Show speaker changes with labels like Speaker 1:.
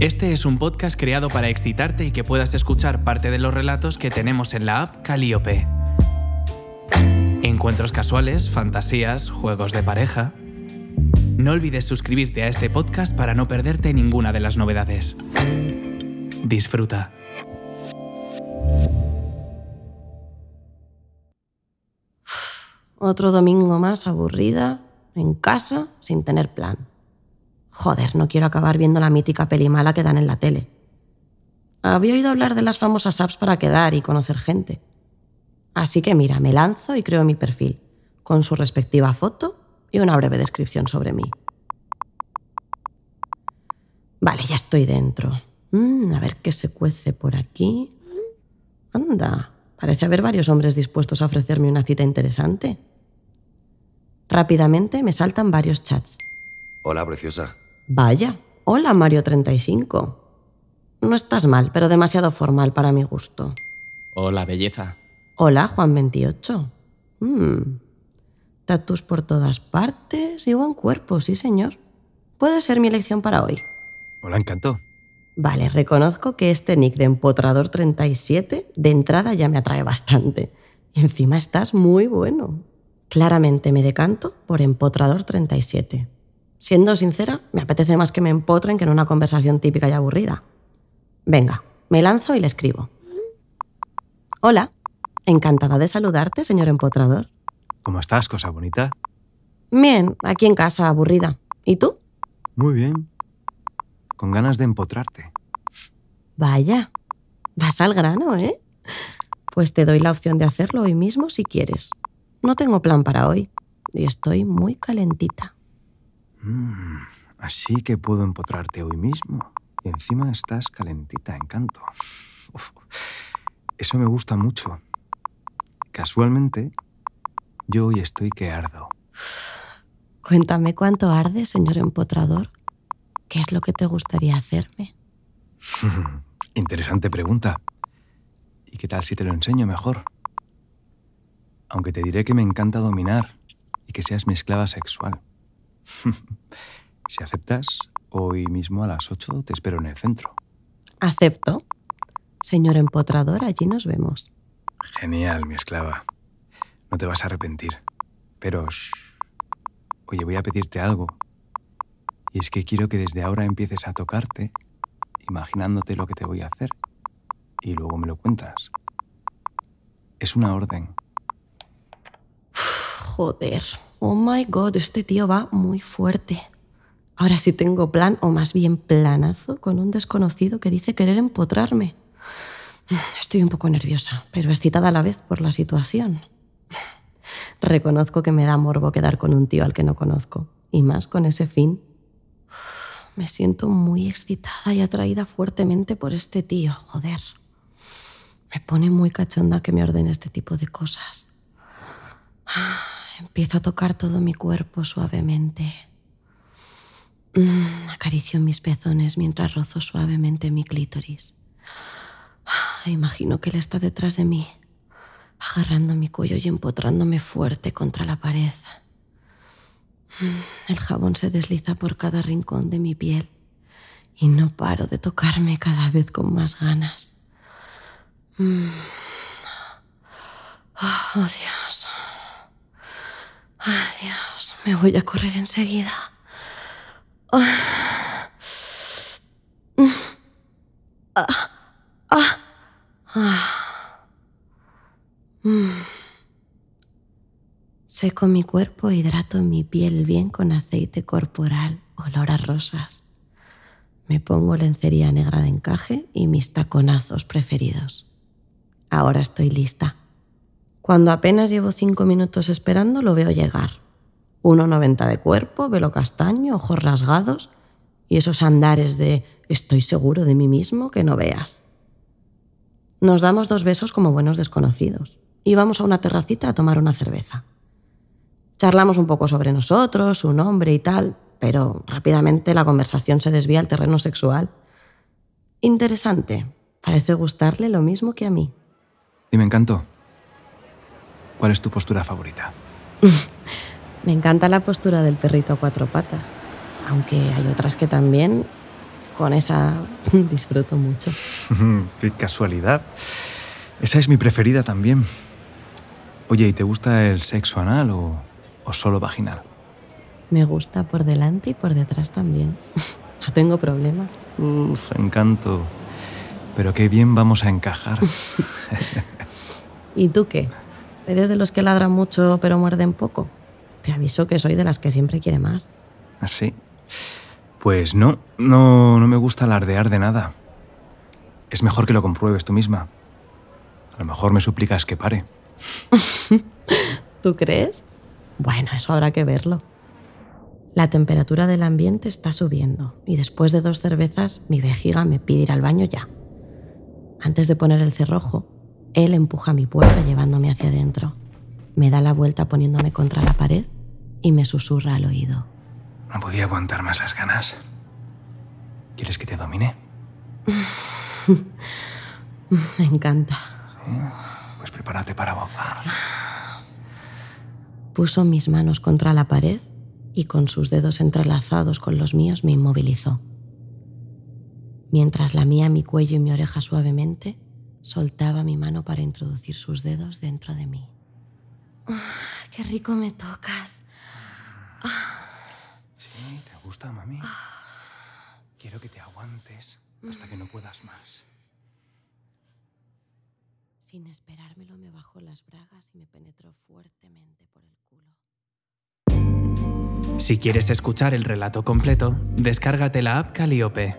Speaker 1: Este es un podcast creado para excitarte y que puedas escuchar parte de los relatos que tenemos en la app Calliope. Encuentros casuales, fantasías, juegos de pareja. No olvides suscribirte a este podcast para no perderte ninguna de las novedades. Disfruta.
Speaker 2: Otro domingo más aburrida, en casa, sin tener plan. Joder, no quiero acabar viendo la mítica peli mala que dan en la tele. Había oído hablar de las famosas apps para quedar y conocer gente. Así que mira, me lanzo y creo mi perfil, con su respectiva foto y una breve descripción sobre mí. Vale, ya estoy dentro. Mm, a ver qué se cuece por aquí. Anda, parece haber varios hombres dispuestos a ofrecerme una cita interesante. Rápidamente me saltan varios chats.
Speaker 3: Hola, preciosa.
Speaker 2: Vaya, hola Mario 35. No estás mal, pero demasiado formal para mi gusto.
Speaker 1: Hola, belleza.
Speaker 2: Hola Juan 28. Mm. Tatus por todas partes y buen cuerpo, sí señor. Puede ser mi elección para hoy.
Speaker 4: Hola, encanto.
Speaker 2: Vale, reconozco que este nick de Empotrador 37 de entrada ya me atrae bastante. Y encima estás muy bueno. Claramente me decanto por Empotrador 37. Siendo sincera, me apetece más que me empotren que en una conversación típica y aburrida. Venga, me lanzo y le escribo. Hola, encantada de saludarte, señor empotrador.
Speaker 4: ¿Cómo estás, cosa bonita?
Speaker 2: Bien, aquí en casa, aburrida. ¿Y tú?
Speaker 4: Muy bien. Con ganas de empotrarte.
Speaker 2: Vaya, vas al grano, ¿eh? Pues te doy la opción de hacerlo hoy mismo si quieres. No tengo plan para hoy y estoy muy calentita.
Speaker 4: Mm, así que puedo empotrarte hoy mismo. Y encima estás calentita, encanto. Uf, eso me gusta mucho. Casualmente, yo hoy estoy que ardo.
Speaker 2: Cuéntame cuánto arde, señor empotrador. ¿Qué es lo que te gustaría hacerme?
Speaker 4: Interesante pregunta. ¿Y qué tal si te lo enseño mejor? Aunque te diré que me encanta dominar y que seas mi esclava sexual. si aceptas, hoy mismo a las 8 te espero en el centro.
Speaker 2: Acepto. Señor empotrador, allí nos vemos.
Speaker 4: Genial, mi esclava. No te vas a arrepentir. Pero, shh. oye, voy a pedirte algo. Y es que quiero que desde ahora empieces a tocarte, imaginándote lo que te voy a hacer. Y luego me lo cuentas. Es una orden.
Speaker 2: Joder. Oh my god, este tío va muy fuerte. Ahora sí tengo plan, o más bien planazo, con un desconocido que dice querer empotrarme. Estoy un poco nerviosa, pero excitada a la vez por la situación. Reconozco que me da morbo quedar con un tío al que no conozco, y más con ese fin. Me siento muy excitada y atraída fuertemente por este tío, joder. Me pone muy cachonda que me ordene este tipo de cosas. Empiezo a tocar todo mi cuerpo suavemente. Mm, acaricio mis pezones mientras rozo suavemente mi clítoris. Imagino que él está detrás de mí, agarrando mi cuello y empotrándome fuerte contra la pared. Mm, El jabón se desliza por cada rincón de mi piel y no paro de tocarme cada vez con más ganas. Mm. Oh, Dios. Me voy a correr enseguida. Ah. Ah. Ah. Mm. Seco mi cuerpo, hidrato mi piel bien con aceite corporal, olor a rosas. Me pongo lencería negra de encaje y mis taconazos preferidos. Ahora estoy lista. Cuando apenas llevo cinco minutos esperando, lo veo llegar. 1,90 de cuerpo, velo castaño, ojos rasgados y esos andares de estoy seguro de mí mismo que no veas. Nos damos dos besos como buenos desconocidos y vamos a una terracita a tomar una cerveza. Charlamos un poco sobre nosotros, su nombre y tal, pero rápidamente la conversación se desvía al terreno sexual. Interesante. Parece gustarle lo mismo que a mí.
Speaker 4: Y me encantó. ¿Cuál es tu postura favorita?
Speaker 2: Me encanta la postura del perrito a cuatro patas, aunque hay otras que también, Con esa disfruto mucho.
Speaker 4: Qué casualidad. Esa es mi preferida también. Oye, ¿y te gusta el sexo anal o, o solo vaginal?
Speaker 2: Me gusta por delante y por detrás también. No tengo problema.
Speaker 4: Uf, encanto. Pero qué bien vamos a encajar.
Speaker 2: ¿Y tú qué? ¿Eres de los que ladran mucho pero muerden poco? Te aviso que soy de las que siempre quiere más.
Speaker 4: ¿Así? Pues no, no, no me gusta alardear de nada. Es mejor que lo compruebes tú misma. A lo mejor me suplicas que pare.
Speaker 2: ¿Tú crees? Bueno, eso habrá que verlo. La temperatura del ambiente está subiendo y después de dos cervezas mi vejiga me pide ir al baño ya. Antes de poner el cerrojo, él empuja mi puerta llevándome hacia adentro. Me da la vuelta poniéndome contra la pared y me susurra al oído.
Speaker 4: No podía aguantar más las ganas. ¿Quieres que te domine?
Speaker 2: me encanta.
Speaker 4: ¿Sí? Pues prepárate para gozar.
Speaker 2: Puso mis manos contra la pared y con sus dedos entrelazados con los míos me inmovilizó. Mientras lamía mi cuello y mi oreja suavemente, soltaba mi mano para introducir sus dedos dentro de mí. ¡Qué rico me tocas!
Speaker 4: ¿Sí? ¿Te gusta, mami? Quiero que te aguantes hasta que no puedas más.
Speaker 2: Sin esperármelo, me bajó las bragas y me penetró fuertemente por el culo.
Speaker 1: Si quieres escuchar el relato completo, descárgate la app Caliope.